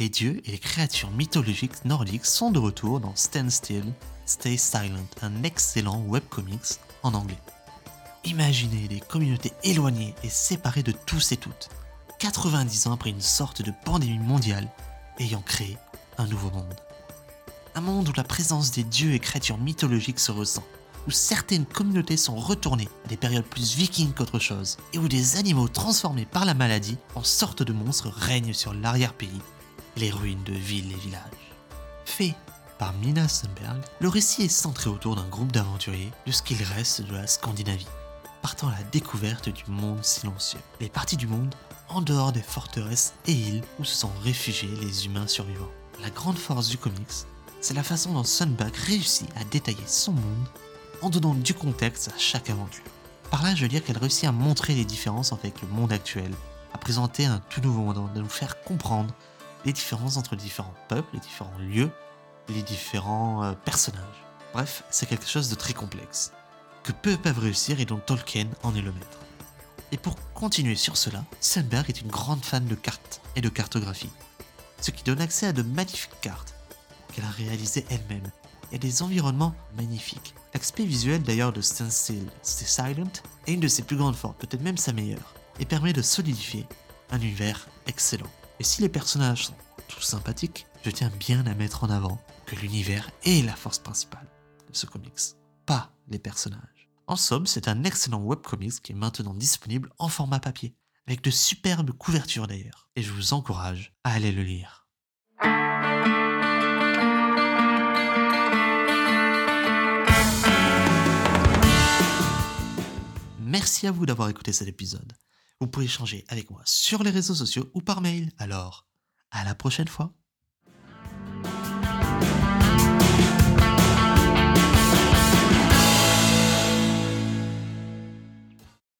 Les dieux et les créatures mythologiques nordiques sont de retour dans Stand Still, Stay Silent, un excellent webcomics en anglais. Imaginez des communautés éloignées et séparées de tous et toutes, 90 ans après une sorte de pandémie mondiale ayant créé un nouveau monde. Un monde où la présence des dieux et créatures mythologiques se ressent, où certaines communautés sont retournées à des périodes plus vikings qu'autre chose, et où des animaux transformés par la maladie en sorte de monstres règnent sur l'arrière-pays les ruines de villes et villages. Fait par Mina Sundberg, le récit est centré autour d'un groupe d'aventuriers de ce qu'il reste de la Scandinavie, partant à la découverte du monde silencieux, les parties du monde en dehors des forteresses et îles où se sont réfugiés les humains survivants. La grande force du comics, c'est la façon dont Sundberg réussit à détailler son monde en donnant du contexte à chaque aventure. Par là, je veux dire qu'elle réussit à montrer les différences avec le monde actuel, à présenter un tout nouveau monde, à nous faire comprendre les différences entre les différents peuples, les différents lieux, les différents euh, personnages. Bref, c'est quelque chose de très complexe, que peu peuvent réussir et dont Tolkien en est le maître. Et pour continuer sur cela, Sandberg est une grande fan de cartes et de cartographie, ce qui donne accès à de magnifiques cartes qu'elle a réalisées elle-même et à des environnements magnifiques. L'aspect visuel d'ailleurs de Still, Stay Silent est une de ses plus grandes forces, peut-être même sa meilleure, et permet de solidifier un univers excellent. Et si les personnages sont tous sympathiques, je tiens bien à mettre en avant que l'univers est la force principale de ce comics, pas les personnages. En somme, c'est un excellent webcomics qui est maintenant disponible en format papier, avec de superbes couvertures d'ailleurs, et je vous encourage à aller le lire. Merci à vous d'avoir écouté cet épisode. Vous pouvez échanger avec moi sur les réseaux sociaux ou par mail. Alors, à la prochaine fois.